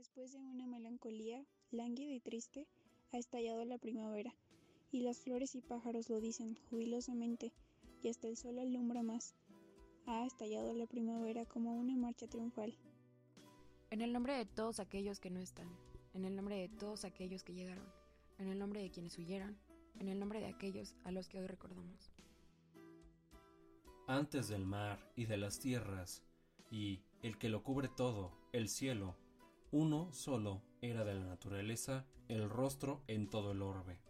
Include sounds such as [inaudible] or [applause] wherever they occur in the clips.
Después de una melancolía lánguida y triste, ha estallado la primavera, y las flores y pájaros lo dicen jubilosamente, y hasta el sol alumbra más. Ha estallado la primavera como una marcha triunfal. En el nombre de todos aquellos que no están, en el nombre de todos aquellos que llegaron, en el nombre de quienes huyeron, en el nombre de aquellos a los que hoy recordamos. Antes del mar y de las tierras, y el que lo cubre todo, el cielo, uno solo era de la naturaleza el rostro en todo el orbe.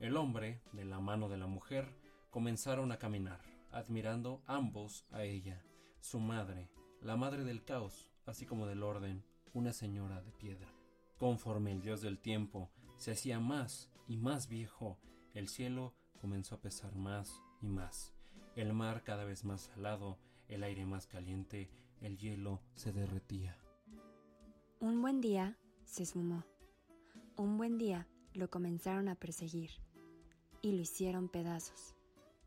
El hombre, de la mano de la mujer, comenzaron a caminar, admirando ambos a ella, su madre, la madre del caos, así como del orden, una señora de piedra. Conforme el dios del tiempo se hacía más y más viejo, el cielo comenzó a pesar más y más. El mar cada vez más salado, el aire más caliente, el hielo se derretía. Un buen día se esfumó. Un buen día lo comenzaron a perseguir y lo hicieron pedazos.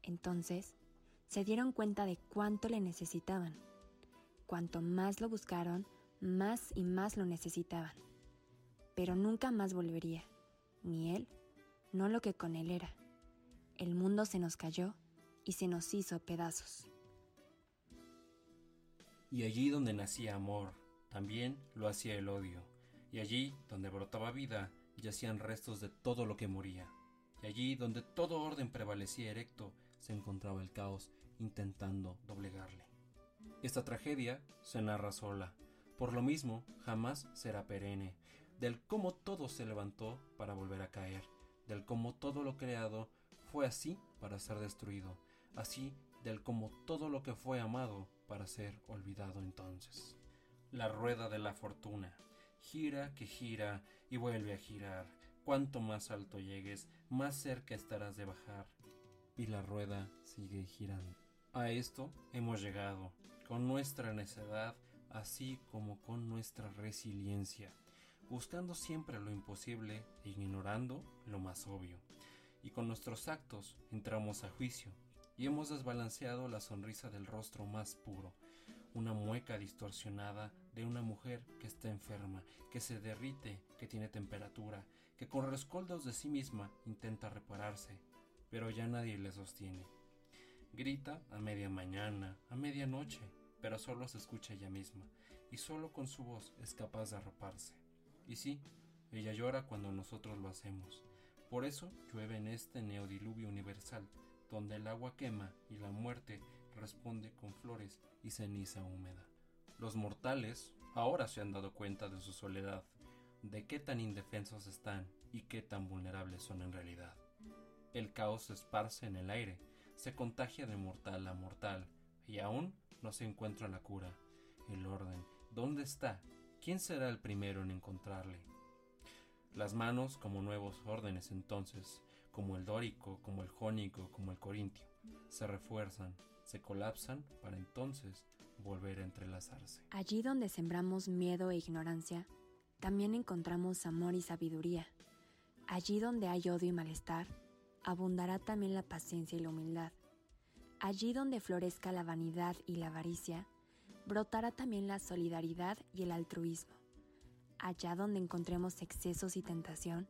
Entonces se dieron cuenta de cuánto le necesitaban. Cuanto más lo buscaron, más y más lo necesitaban. Pero nunca más volvería, ni él, no lo que con él era. El mundo se nos cayó y se nos hizo pedazos. Y allí donde nacía amor, también lo hacía el odio, y allí donde brotaba vida yacían restos de todo lo que moría, y allí donde todo orden prevalecía erecto se encontraba el caos intentando doblegarle. Esta tragedia se narra sola, por lo mismo jamás será perenne, del cómo todo se levantó para volver a caer, del cómo todo lo creado fue así para ser destruido, así del cómo todo lo que fue amado para ser olvidado entonces la rueda de la fortuna. Gira que gira y vuelve a girar. Cuanto más alto llegues, más cerca estarás de bajar. Y la rueda sigue girando. A esto hemos llegado, con nuestra necedad, así como con nuestra resiliencia, buscando siempre lo imposible e ignorando lo más obvio. Y con nuestros actos entramos a juicio, y hemos desbalanceado la sonrisa del rostro más puro, una mueca distorsionada de una mujer que está enferma, que se derrite, que tiene temperatura, que con rescoldos de sí misma intenta repararse, pero ya nadie le sostiene. Grita a media mañana, a media noche, pero solo se escucha ella misma, y solo con su voz es capaz de arroparse. Y sí, ella llora cuando nosotros lo hacemos. Por eso llueve en este neodiluvio universal, donde el agua quema y la muerte responde con flores y ceniza húmeda. Los mortales ahora se han dado cuenta de su soledad, de qué tan indefensos están y qué tan vulnerables son en realidad. El caos se esparce en el aire, se contagia de mortal a mortal, y aún no se encuentra la cura. El orden, ¿dónde está? ¿Quién será el primero en encontrarle? Las manos como nuevos órdenes entonces, como el dórico, como el jónico, como el corintio, se refuerzan, se colapsan para entonces volver a entrelazarse. Allí donde sembramos miedo e ignorancia, también encontramos amor y sabiduría. Allí donde hay odio y malestar, abundará también la paciencia y la humildad. Allí donde florezca la vanidad y la avaricia, brotará también la solidaridad y el altruismo allá donde encontremos excesos y tentación,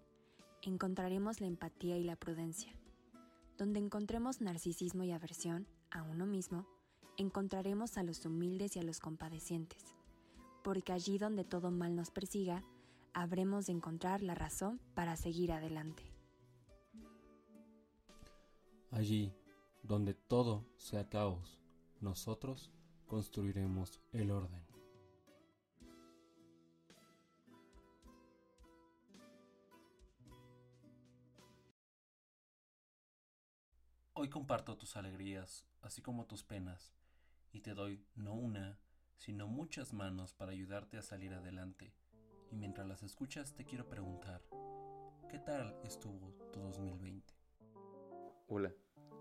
encontraremos la empatía y la prudencia. Donde encontremos narcisismo y aversión a uno mismo, encontraremos a los humildes y a los compadecientes, porque allí donde todo mal nos persiga, habremos de encontrar la razón para seguir adelante. Allí donde todo sea caos, nosotros construiremos el orden. Hoy comparto tus alegrías, así como tus penas, y te doy no una, sino muchas manos para ayudarte a salir adelante. Y mientras las escuchas te quiero preguntar, ¿qué tal estuvo tu 2020? Hola,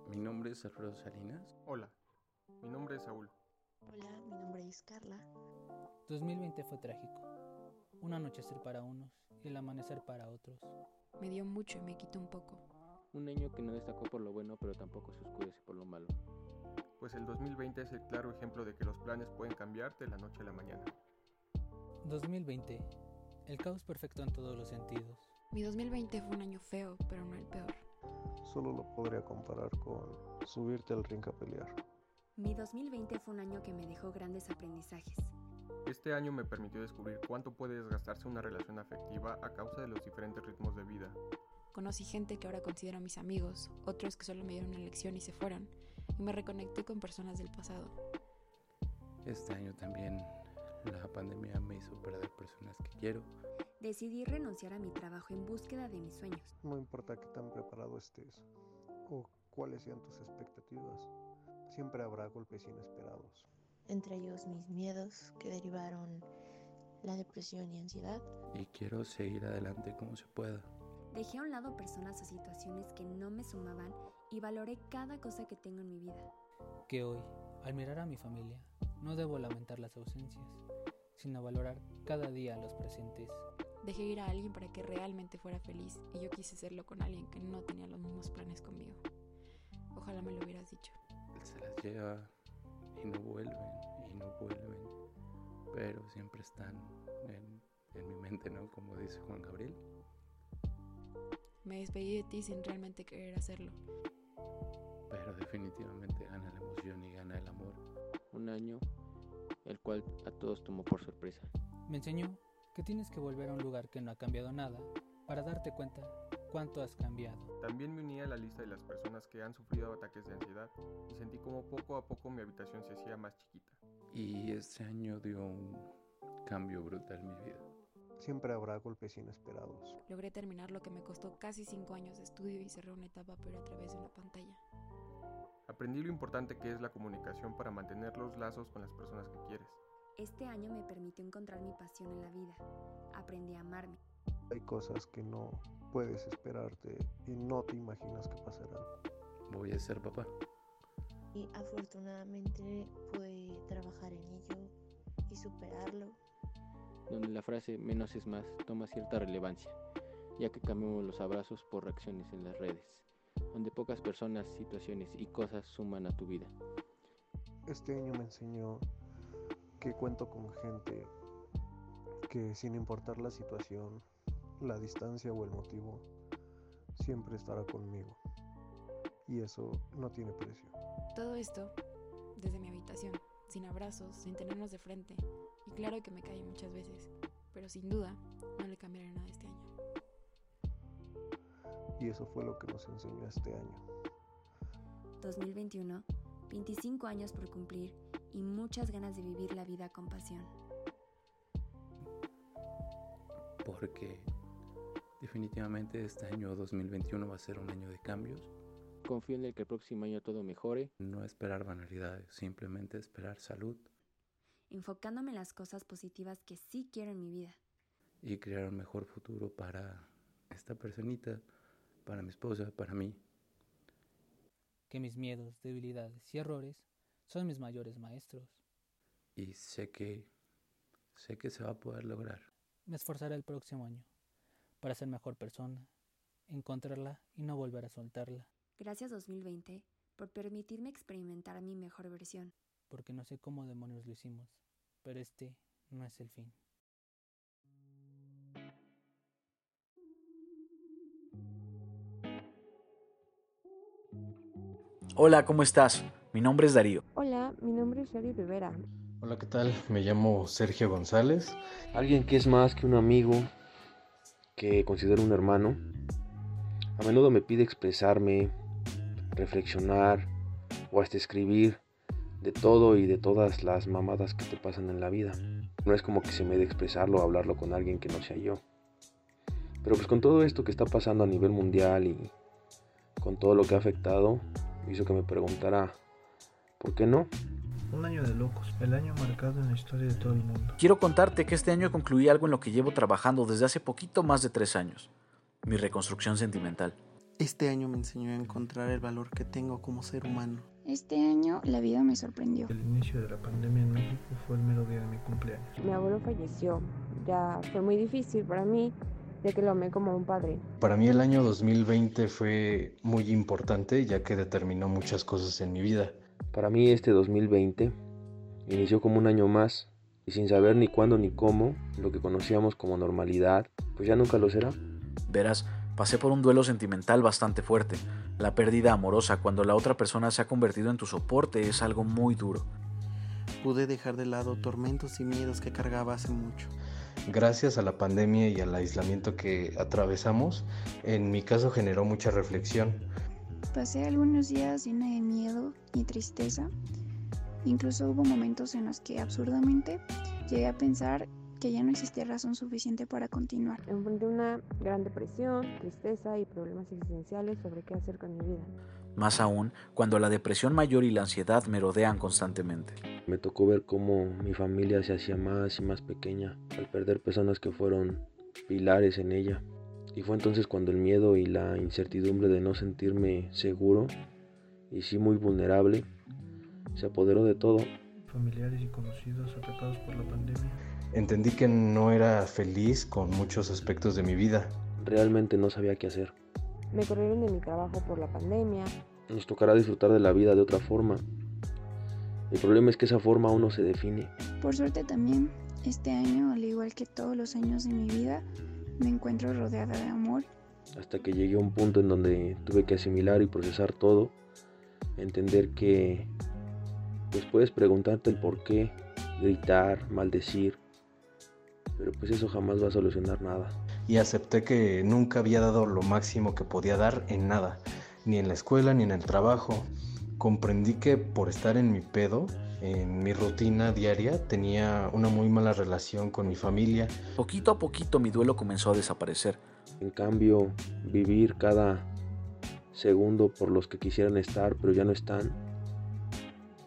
mi nombre es Alfredo Salinas. Hola, mi nombre es Saúl. Hola, mi nombre es Carla. 2020 fue trágico. Un anochecer para unos y el amanecer para otros. Me dio mucho y me quitó un poco. Un año que no destacó por lo bueno, pero tampoco se oscurece por lo malo. Pues el 2020 es el claro ejemplo de que los planes pueden cambiar de la noche a la mañana. 2020 El caos perfecto en todos los sentidos. Mi 2020 fue un año feo, pero no el peor. Solo lo podría comparar con subirte al ring a pelear. Mi 2020 fue un año que me dejó grandes aprendizajes. Este año me permitió descubrir cuánto puede desgastarse una relación afectiva a causa de los diferentes ritmos de vida. Conocí gente que ahora considero mis amigos, otros que solo me dieron una lección y se fueron, y me reconecté con personas del pasado. Este año también la pandemia me hizo perder personas que quiero. Decidí renunciar a mi trabajo en búsqueda de mis sueños. No importa qué tan preparado estés o cuáles sean tus expectativas, siempre habrá golpes inesperados. Entre ellos mis miedos que derivaron la depresión y ansiedad. Y quiero seguir adelante como se pueda. Dejé a un lado personas o situaciones que no me sumaban y valoré cada cosa que tengo en mi vida. Que hoy, al mirar a mi familia, no debo lamentar las ausencias, sino valorar cada día los presentes. Dejé ir a alguien para que realmente fuera feliz y yo quise serlo con alguien que no tenía los mismos planes conmigo. Ojalá me lo hubieras dicho. Se las lleva y no vuelven y no vuelven, pero siempre están en, en mi mente, ¿no? Como dice Juan Gabriel. Me despedí de ti sin realmente querer hacerlo. Pero definitivamente gana la emoción y gana el amor. Un año el cual a todos tomó por sorpresa. Me enseñó que tienes que volver a un lugar que no ha cambiado nada para darte cuenta cuánto has cambiado. También me uní a la lista de las personas que han sufrido ataques de ansiedad y sentí como poco a poco mi habitación se hacía más chiquita. Y este año dio un cambio brutal en mi vida. Siempre habrá golpes inesperados. Logré terminar lo que me costó casi cinco años de estudio y cerré una etapa pero a través de una pantalla. Aprendí lo importante que es la comunicación para mantener los lazos con las personas que quieres. Este año me permitió encontrar mi pasión en la vida. Aprendí a amarme. Hay cosas que no puedes esperarte y no te imaginas que pasarán. Voy a ser papá. Y afortunadamente pude trabajar en ello y superarlo. Donde la frase menos es más toma cierta relevancia, ya que cambiamos los abrazos por reacciones en las redes, donde pocas personas, situaciones y cosas suman a tu vida. Este año me enseñó que cuento con gente que sin importar la situación, la distancia o el motivo, siempre estará conmigo. Y eso no tiene precio. Todo esto desde mi habitación, sin abrazos, sin tenernos de frente. Y claro que me caí muchas veces, pero sin duda no le cambiaré nada este año. Y eso fue lo que nos enseñó este año. 2021, 25 años por cumplir y muchas ganas de vivir la vida con pasión. Porque definitivamente este año 2021 va a ser un año de cambios. Confío en el que el próximo año todo mejore. No esperar banalidades, simplemente esperar salud. Enfocándome en las cosas positivas que sí quiero en mi vida. Y crear un mejor futuro para esta personita, para mi esposa, para mí. Que mis miedos, debilidades y errores son mis mayores maestros. Y sé que, sé que se va a poder lograr. Me esforzaré el próximo año para ser mejor persona, encontrarla y no volver a soltarla. Gracias 2020 por permitirme experimentar mi mejor versión. Porque no sé cómo demonios lo hicimos, pero este no es el fin. Hola, ¿cómo estás? Mi nombre es Darío. Hola, mi nombre es Sherry Rivera. Hola, ¿qué tal? Me llamo Sergio González. Alguien que es más que un amigo, que considero un hermano. A menudo me pide expresarme, reflexionar o hasta escribir de todo y de todas las mamadas que te pasan en la vida. No es como que se me dé expresarlo o hablarlo con alguien que no sea yo. Pero pues con todo esto que está pasando a nivel mundial y con todo lo que ha afectado, hizo que me preguntara, ¿por qué no? Un año de locos, el año marcado en la historia de todo el mundo. Quiero contarte que este año concluí algo en lo que llevo trabajando desde hace poquito más de tres años, mi reconstrucción sentimental. Este año me enseñó a encontrar el valor que tengo como ser humano. Este año la vida me sorprendió. El inicio de la pandemia en México fue el mero día de mi cumpleaños. Mi abuelo falleció. Ya fue muy difícil para mí, ya que lo amé como un padre. Para mí el año 2020 fue muy importante, ya que determinó muchas cosas en mi vida. Para mí este 2020 inició como un año más y sin saber ni cuándo ni cómo, lo que conocíamos como normalidad, pues ya nunca lo será. Verás, pasé por un duelo sentimental bastante fuerte. La pérdida amorosa cuando la otra persona se ha convertido en tu soporte es algo muy duro. Pude dejar de lado tormentos y miedos que cargaba hace mucho. Gracias a la pandemia y al aislamiento que atravesamos, en mi caso generó mucha reflexión. Pasé algunos días llena de miedo y tristeza. Incluso hubo momentos en los que absurdamente llegué a pensar que ya no existía razón suficiente para continuar. Enfrenté una gran depresión, tristeza y problemas existenciales sobre qué hacer con mi vida. Más aún cuando la depresión mayor y la ansiedad me rodean constantemente. Me tocó ver cómo mi familia se hacía más y más pequeña al perder personas que fueron pilares en ella. Y fue entonces cuando el miedo y la incertidumbre de no sentirme seguro y sí muy vulnerable se apoderó de todo. Familiares y conocidos atacados por la pandemia. Entendí que no era feliz con muchos aspectos de mi vida. Realmente no sabía qué hacer. Me corrieron de mi trabajo por la pandemia. Nos tocará disfrutar de la vida de otra forma. El problema es que esa forma aún no se define. Por suerte también, este año, al igual que todos los años de mi vida, me encuentro rodeada de amor. Hasta que llegué a un punto en donde tuve que asimilar y procesar todo, entender que pues puedes preguntarte el por qué, gritar, maldecir, pero pues eso jamás va a solucionar nada. Y acepté que nunca había dado lo máximo que podía dar en nada, ni en la escuela ni en el trabajo. Comprendí que por estar en mi pedo, en mi rutina diaria, tenía una muy mala relación con mi familia. Poquito a poquito mi duelo comenzó a desaparecer. En cambio, vivir cada segundo por los que quisieran estar, pero ya no están,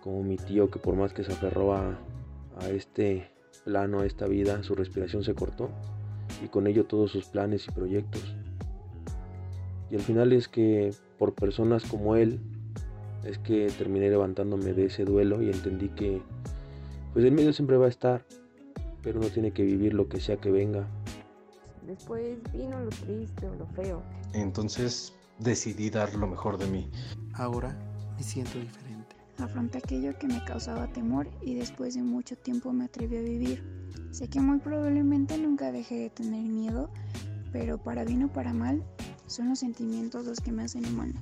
como mi tío que por más que se aferró a, a este plano, a esta vida, su respiración se cortó y con ello todos sus planes y proyectos. Y al final es que por personas como él es que terminé levantándome de ese duelo y entendí que pues el miedo siempre va a estar, pero uno tiene que vivir lo que sea que venga. Después vino lo triste o lo feo. Entonces decidí dar lo mejor de mí. Ahora me siento diferente. Afronté aquello que me causaba temor y después de mucho tiempo me atreví a vivir. Sé que muy probablemente nunca dejé de tener miedo, pero para bien o para mal, son los sentimientos los que me hacen humano.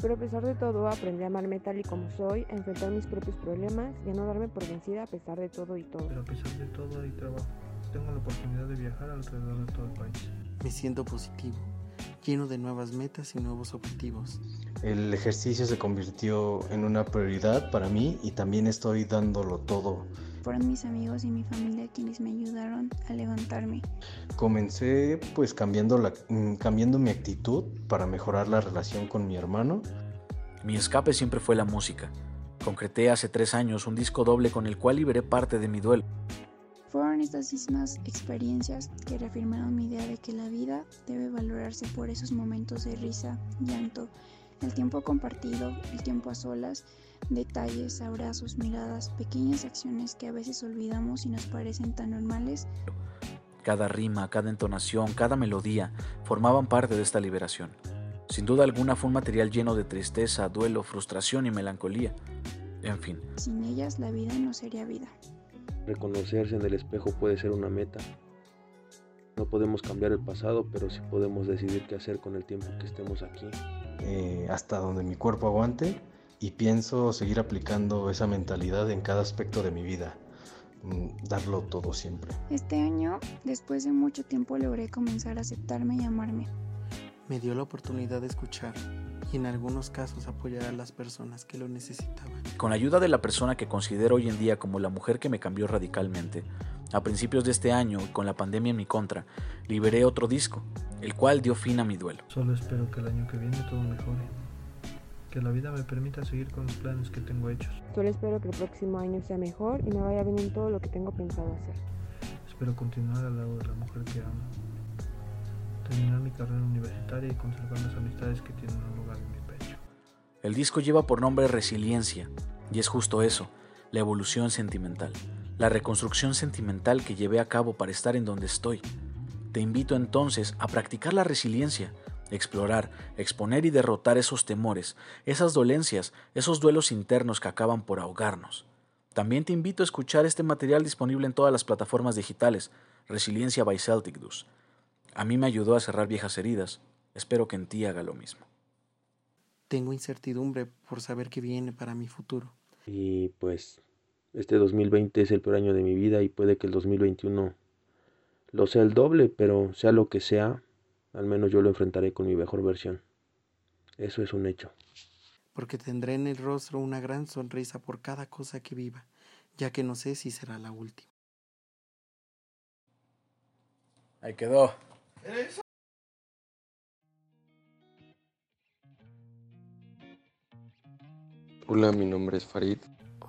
Pero a pesar de todo, aprendí a amarme tal y como soy, a enfrentar mis propios problemas y a no darme por vencida a pesar de todo y todo. Pero a pesar de todo hay trabajo. Tengo la oportunidad de viajar alrededor de todo el país. Me siento positivo, lleno de nuevas metas y nuevos objetivos. El ejercicio se convirtió en una prioridad para mí y también estoy dándolo todo. Fueron mis amigos y mi familia quienes me ayudaron a levantarme. Comencé pues cambiando, la, cambiando mi actitud para mejorar la relación con mi hermano. Mi escape siempre fue la música. Concreté hace tres años un disco doble con el cual liberé parte de mi duelo. Fueron estas mismas experiencias que reafirmaron mi idea de que la vida debe valorarse por esos momentos de risa, llanto, el tiempo compartido, el tiempo a solas, detalles, abrazos, miradas, pequeñas acciones que a veces olvidamos y nos parecen tan normales. Cada rima, cada entonación, cada melodía formaban parte de esta liberación. Sin duda alguna fue un material lleno de tristeza, duelo, frustración y melancolía. En fin. Sin ellas la vida no sería vida. Reconocerse en el espejo puede ser una meta. No podemos cambiar el pasado, pero sí podemos decidir qué hacer con el tiempo que estemos aquí. Eh, hasta donde mi cuerpo aguante y pienso seguir aplicando esa mentalidad en cada aspecto de mi vida. Mm, darlo todo siempre. Este año, después de mucho tiempo, logré comenzar a aceptarme y amarme. Me dio la oportunidad de escuchar y en algunos casos apoyar a las personas que lo necesitaban. Con la ayuda de la persona que considero hoy en día como la mujer que me cambió radicalmente, a principios de este año, con la pandemia en mi contra, liberé otro disco, el cual dio fin a mi duelo. Solo espero que el año que viene todo mejore. Que la vida me permita seguir con los planes que tengo hechos. Solo espero que el próximo año sea mejor y me vaya bien en todo lo que tengo pensado hacer. Espero continuar al lado de la mujer que amo. Terminar mi carrera universitaria y conservar las amistades que tienen un lugar en mi pecho. El disco lleva por nombre Resiliencia, y es justo eso, la evolución sentimental, la reconstrucción sentimental que llevé a cabo para estar en donde estoy. Te invito entonces a practicar la resiliencia, explorar, exponer y derrotar esos temores, esas dolencias, esos duelos internos que acaban por ahogarnos. También te invito a escuchar este material disponible en todas las plataformas digitales, Resiliencia by Celtic Dus. A mí me ayudó a cerrar viejas heridas, espero que en ti haga lo mismo. Tengo incertidumbre por saber qué viene para mi futuro. Y pues este 2020 es el peor año de mi vida y puede que el 2021 lo sea el doble, pero sea lo que sea, al menos yo lo enfrentaré con mi mejor versión. Eso es un hecho. Porque tendré en el rostro una gran sonrisa por cada cosa que viva, ya que no sé si será la última. Ahí quedó. Hola, mi nombre es Farid.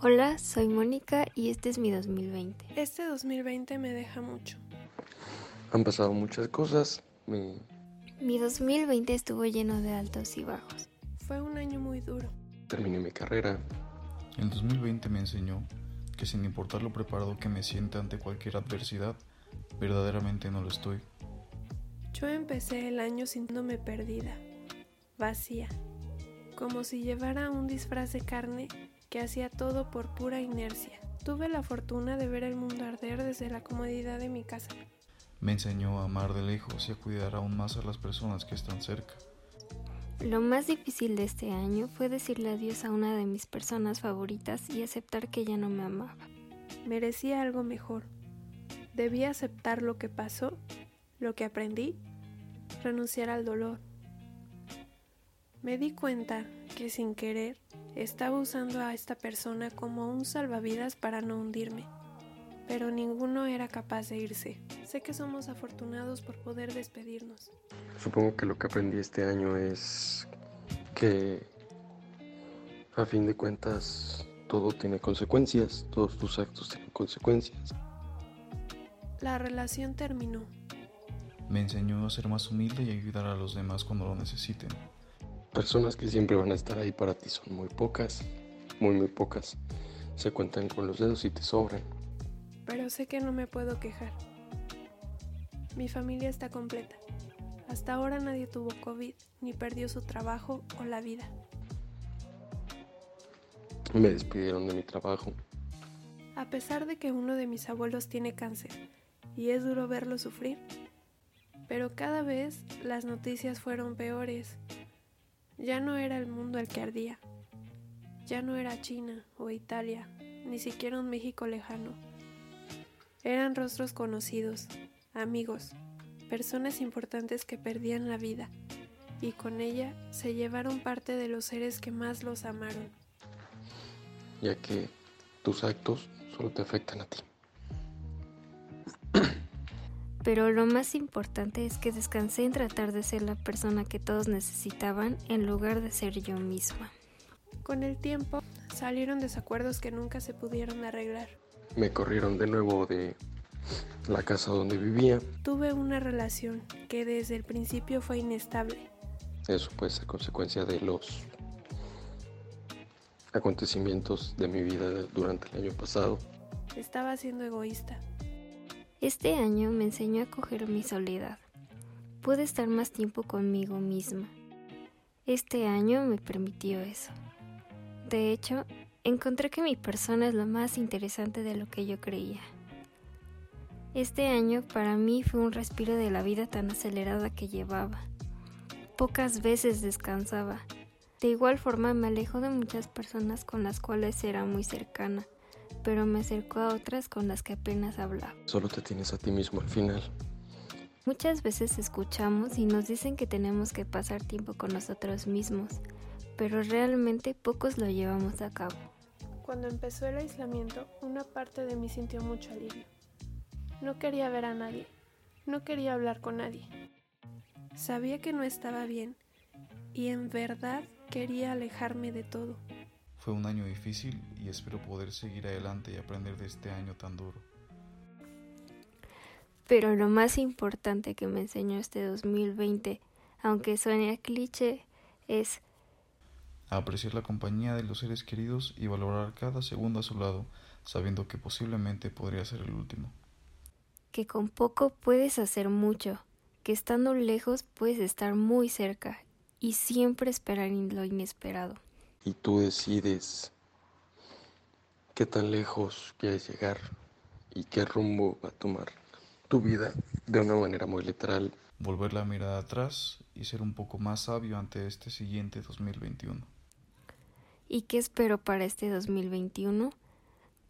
Hola, soy Mónica y este es mi 2020. Este 2020 me deja mucho. Han pasado muchas cosas. Mi, Mi 2020 estuvo lleno de altos y bajos. Fue un año muy duro. terminé mi carrera. El 2020 me enseñó que sin importar lo preparado que me sienta ante cualquier adversidad, verdaderamente no lo estoy. Yo empecé el año sintiéndome perdida, vacía, como si llevara un disfraz de carne que hacía todo por pura inercia. Tuve la fortuna de ver el mundo arder desde la comodidad de mi casa. Me enseñó a amar de lejos y a cuidar aún más a las personas que están cerca. Lo más difícil de este año fue decirle adiós a una de mis personas favoritas y aceptar que ya no me amaba. Merecía algo mejor. Debía aceptar lo que pasó, lo que aprendí, renunciar al dolor. Me di cuenta que sin querer estaba usando a esta persona como un salvavidas para no hundirme, pero ninguno era capaz de irse. Sé que somos afortunados por poder despedirnos. Supongo que lo que aprendí este año es que a fin de cuentas todo tiene consecuencias, todos tus actos tienen consecuencias. La relación terminó. Me enseñó a ser más humilde y ayudar a los demás cuando lo necesiten. Personas que siempre van a estar ahí para ti son muy pocas, muy muy pocas. Se cuentan con los dedos y te sobran. Pero sé que no me puedo quejar. Mi familia está completa. Hasta ahora nadie tuvo COVID ni perdió su trabajo o la vida. Me despidieron de mi trabajo. A pesar de que uno de mis abuelos tiene cáncer y es duro verlo sufrir, pero cada vez las noticias fueron peores. Ya no era el mundo el que ardía. Ya no era China o Italia, ni siquiera un México lejano. Eran rostros conocidos, amigos, personas importantes que perdían la vida y con ella se llevaron parte de los seres que más los amaron. ya que tus actos solo te afectan a ti. [clears throat] Pero lo más importante es que descansé en tratar de ser la persona que todos necesitaban en lugar de ser yo misma. Con el tiempo salieron desacuerdos que nunca se pudieron arreglar. Me corrieron de nuevo de la casa donde vivía. Tuve una relación que desde el principio fue inestable. Eso puede ser consecuencia de los acontecimientos de mi vida durante el año pasado. Estaba siendo egoísta. Este año me enseñó a coger mi soledad. Pude estar más tiempo conmigo misma. Este año me permitió eso. De hecho, encontré que mi persona es lo más interesante de lo que yo creía. Este año para mí fue un respiro de la vida tan acelerada que llevaba. Pocas veces descansaba. De igual forma me alejo de muchas personas con las cuales era muy cercana, pero me acerco a otras con las que apenas hablaba. Solo te tienes a ti mismo al final. Muchas veces escuchamos y nos dicen que tenemos que pasar tiempo con nosotros mismos, pero realmente pocos lo llevamos a cabo. Cuando empezó el aislamiento, una parte de mí sintió mucho alivio. No quería ver a nadie, no quería hablar con nadie. Sabía que no estaba bien y en verdad quería alejarme de todo. Fue un año difícil y espero poder seguir adelante y aprender de este año tan duro. Pero lo más importante que me enseñó este 2020, aunque suene a cliché, es A apreciar la compañía de los seres queridos y valorar cada segundo a su lado, sabiendo que posiblemente podría ser el último. que con poco puedes hacer mucho, que estando lejos puedes estar muy cerca y siempre esperar en lo inesperado. Y tú decides qué tan lejos quieres llegar y qué rumbo va a tomar tu vida de una manera muy literal. Volver la mirada atrás y ser un poco más sabio ante este siguiente 2021. ¿Y qué espero para este 2021?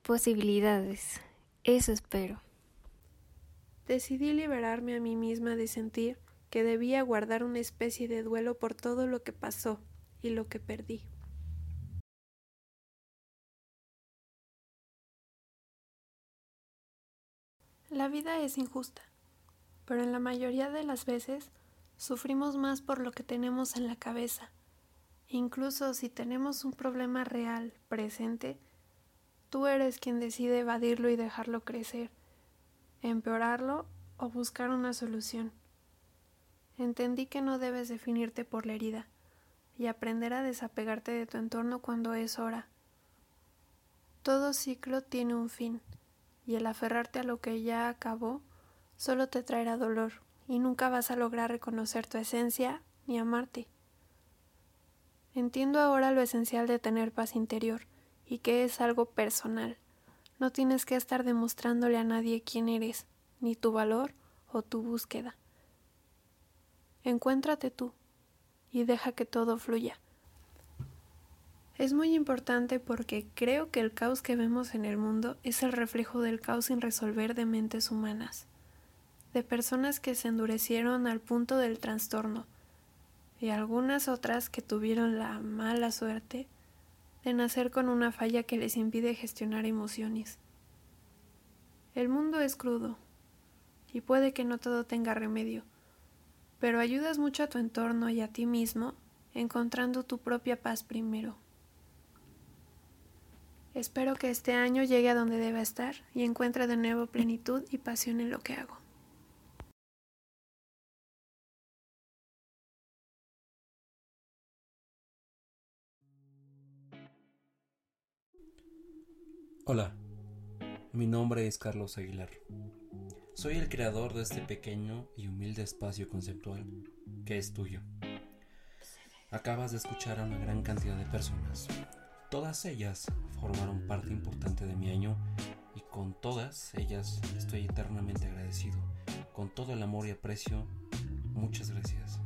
Posibilidades. Eso espero. Decidí liberarme a mí misma de sentir que debía guardar una especie de duelo por todo lo que pasó y lo que perdí. La vida es injusta, pero en la mayoría de las veces sufrimos más por lo que tenemos en la cabeza. Incluso si tenemos un problema real, presente, tú eres quien decide evadirlo y dejarlo crecer, empeorarlo o buscar una solución. Entendí que no debes definirte por la herida y aprender a desapegarte de tu entorno cuando es hora. Todo ciclo tiene un fin, y el aferrarte a lo que ya acabó solo te traerá dolor y nunca vas a lograr reconocer tu esencia ni amarte. Entiendo ahora lo esencial de tener paz interior y que es algo personal. No tienes que estar demostrándole a nadie quién eres, ni tu valor o tu búsqueda. Encuéntrate tú y deja que todo fluya. Es muy importante porque creo que el caos que vemos en el mundo es el reflejo del caos sin resolver de mentes humanas, de personas que se endurecieron al punto del trastorno y algunas otras que tuvieron la mala suerte de nacer con una falla que les impide gestionar emociones. El mundo es crudo y puede que no todo tenga remedio pero ayudas mucho a tu entorno y a ti mismo encontrando tu propia paz primero. Espero que este año llegue a donde deba estar y encuentre de nuevo plenitud y pasión en lo que hago. Hola, mi nombre es Carlos Aguilar. Soy el creador de este pequeño y humilde espacio conceptual que es tuyo. Acabas de escuchar a una gran cantidad de personas. Todas ellas formaron parte importante de mi año y con todas ellas estoy eternamente agradecido. Con todo el amor y aprecio, muchas gracias.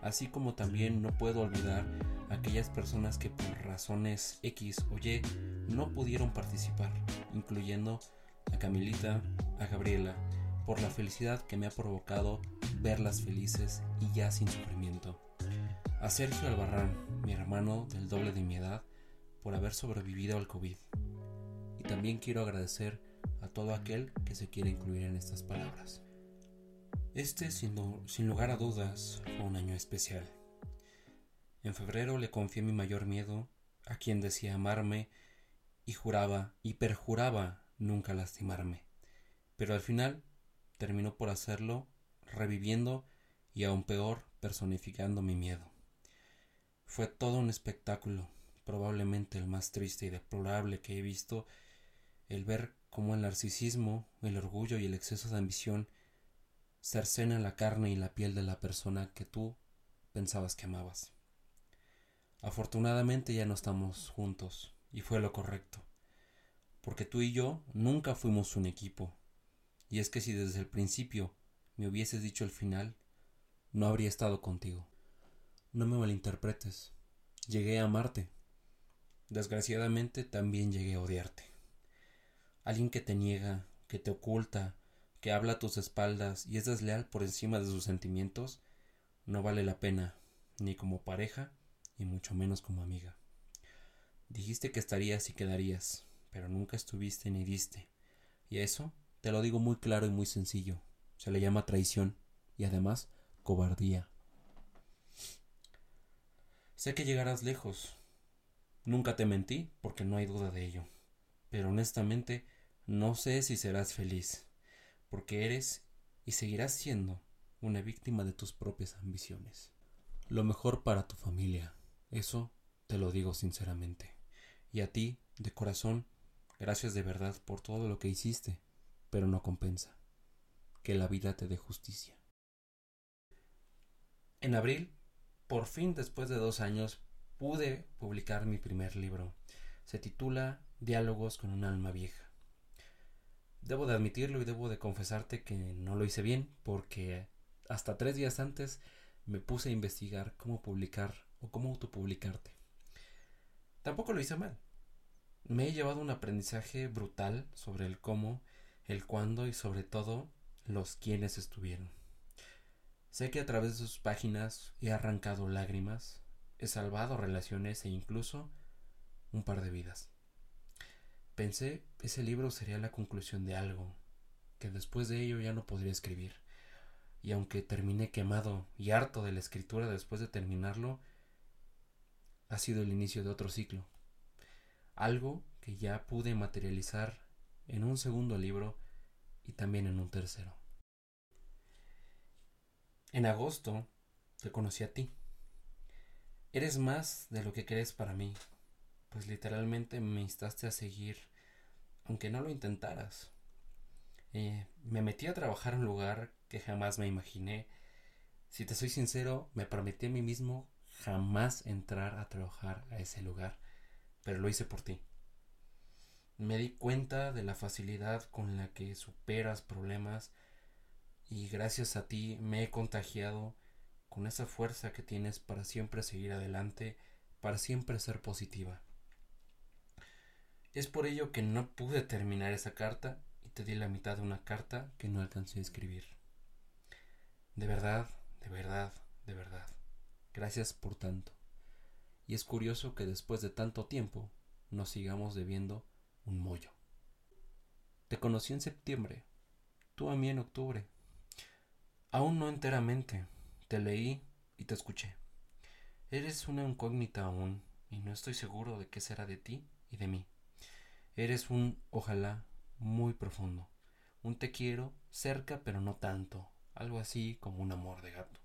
Así como también no puedo olvidar a aquellas personas que por razones X o Y no pudieron participar, incluyendo a Camilita, a Gabriela, por la felicidad que me ha provocado verlas felices y ya sin sufrimiento. A Sergio Albarrán, mi hermano del doble de mi edad, por haber sobrevivido al COVID. Y también quiero agradecer a todo aquel que se quiere incluir en estas palabras. Este, sin, sin lugar a dudas, fue un año especial. En febrero le confié mi mayor miedo a quien decía amarme y juraba y perjuraba nunca lastimarme. Pero al final terminó por hacerlo, reviviendo y aún peor, personificando mi miedo. Fue todo un espectáculo, probablemente el más triste y deplorable que he visto, el ver cómo el narcisismo, el orgullo y el exceso de ambición cercena la carne y la piel de la persona que tú pensabas que amabas. Afortunadamente ya no estamos juntos, y fue lo correcto porque tú y yo nunca fuimos un equipo. Y es que si desde el principio me hubieses dicho el final, no habría estado contigo. No me malinterpretes. Llegué a amarte. Desgraciadamente también llegué a odiarte. Alguien que te niega, que te oculta, que habla a tus espaldas y es desleal por encima de sus sentimientos, no vale la pena, ni como pareja, y mucho menos como amiga. Dijiste que estarías y quedarías, pero nunca estuviste ni diste. Y eso te lo digo muy claro y muy sencillo. Se le llama traición y además cobardía. Sé que llegarás lejos. Nunca te mentí porque no hay duda de ello. Pero honestamente no sé si serás feliz, porque eres y seguirás siendo una víctima de tus propias ambiciones. Lo mejor para tu familia, eso te lo digo sinceramente. Y a ti, de corazón, Gracias de verdad por todo lo que hiciste, pero no compensa. Que la vida te dé justicia. En abril, por fin después de dos años, pude publicar mi primer libro. Se titula Diálogos con un alma vieja. Debo de admitirlo y debo de confesarte que no lo hice bien porque hasta tres días antes me puse a investigar cómo publicar o cómo autopublicarte. Tampoco lo hice mal. Me he llevado un aprendizaje brutal sobre el cómo, el cuándo y sobre todo los quienes estuvieron. Sé que a través de sus páginas he arrancado lágrimas, he salvado relaciones e incluso un par de vidas. Pensé ese libro sería la conclusión de algo, que después de ello ya no podría escribir. Y aunque terminé quemado y harto de la escritura después de terminarlo, ha sido el inicio de otro ciclo. Algo que ya pude materializar en un segundo libro y también en un tercero. En agosto te conocí a ti. Eres más de lo que crees para mí, pues literalmente me instaste a seguir, aunque no lo intentaras. Eh, me metí a trabajar en un lugar que jamás me imaginé. Si te soy sincero, me prometí a mí mismo jamás entrar a trabajar a ese lugar, pero lo hice por ti. Me di cuenta de la facilidad con la que superas problemas y gracias a ti me he contagiado con esa fuerza que tienes para siempre seguir adelante, para siempre ser positiva. Es por ello que no pude terminar esa carta y te di la mitad de una carta que no alcancé a escribir. De verdad, de verdad, de verdad. Gracias por tanto. Y es curioso que después de tanto tiempo nos sigamos debiendo un mollo. Te conocí en septiembre, tú a mí en octubre, Aún no enteramente. Te leí y te escuché. Eres una incógnita aún, y no estoy seguro de qué será de ti y de mí. Eres un ojalá muy profundo. Un te quiero cerca pero no tanto. Algo así como un amor de gato.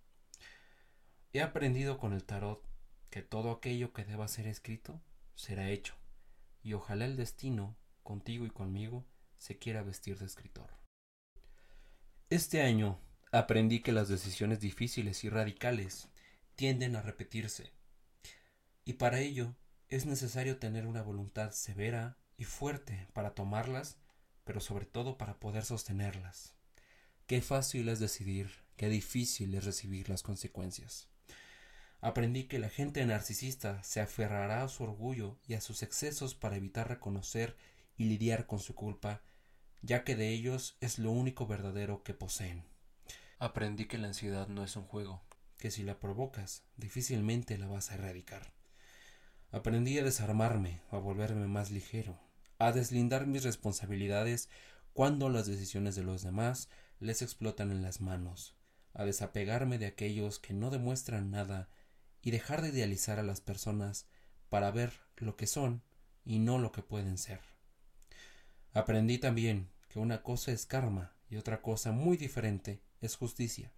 He aprendido con el tarot que todo aquello que deba ser escrito será hecho, y ojalá el destino, contigo y conmigo, se quiera vestir de escritor. Este año Aprendí que las decisiones difíciles y radicales tienden a repetirse, y para ello es necesario tener una voluntad severa y fuerte para tomarlas, pero sobre todo para poder sostenerlas. Qué fácil es decidir, qué difícil es recibir las consecuencias. Aprendí que la gente narcisista se aferrará a su orgullo y a sus excesos para evitar reconocer y lidiar con su culpa, ya que de ellos es lo único verdadero que poseen. Aprendí que la ansiedad no es un juego, que si la provocas, difícilmente la vas a erradicar. Aprendí a desarmarme, a volverme más ligero, a deslindar mis responsabilidades cuando las decisiones de los demás les explotan en las manos, a desapegarme de aquellos que no demuestran nada y dejar de idealizar a las personas para ver lo que son y no lo que pueden ser. Aprendí también que una cosa es karma y otra cosa muy diferente es justicia.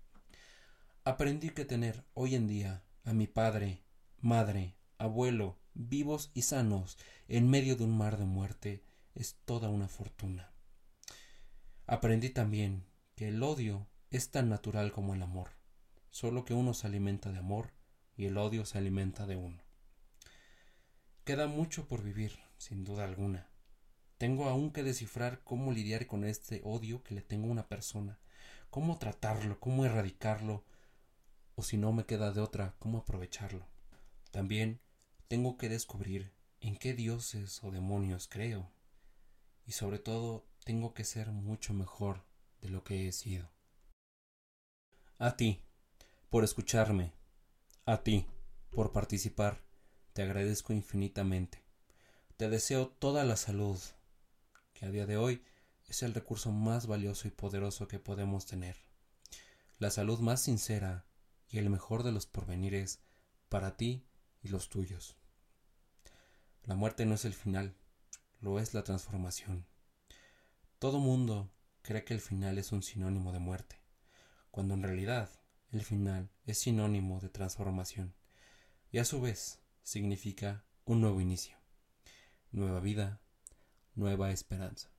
Aprendí que tener hoy en día a mi padre, madre, abuelo, vivos y sanos en medio de un mar de muerte es toda una fortuna. Aprendí también que el odio es tan natural como el amor, solo que uno se alimenta de amor y el odio se alimenta de uno. Queda mucho por vivir, sin duda alguna. Tengo aún que descifrar cómo lidiar con este odio que le tengo a una persona, cómo tratarlo, cómo erradicarlo, o si no me queda de otra, cómo aprovecharlo. También tengo que descubrir en qué dioses o demonios creo, y sobre todo tengo que ser mucho mejor de lo que he sido. A ti, por escucharme, a ti, por participar, te agradezco infinitamente. Te deseo toda la salud, que a día de hoy es el recurso más valioso y poderoso que podemos tener. La salud más sincera y el mejor de los porvenires para ti y los tuyos. La muerte no es el final, lo es la transformación. Todo mundo cree que el final es un sinónimo de muerte, cuando en realidad el final es sinónimo de transformación y a su vez significa un nuevo inicio, nueva vida, nueva esperanza.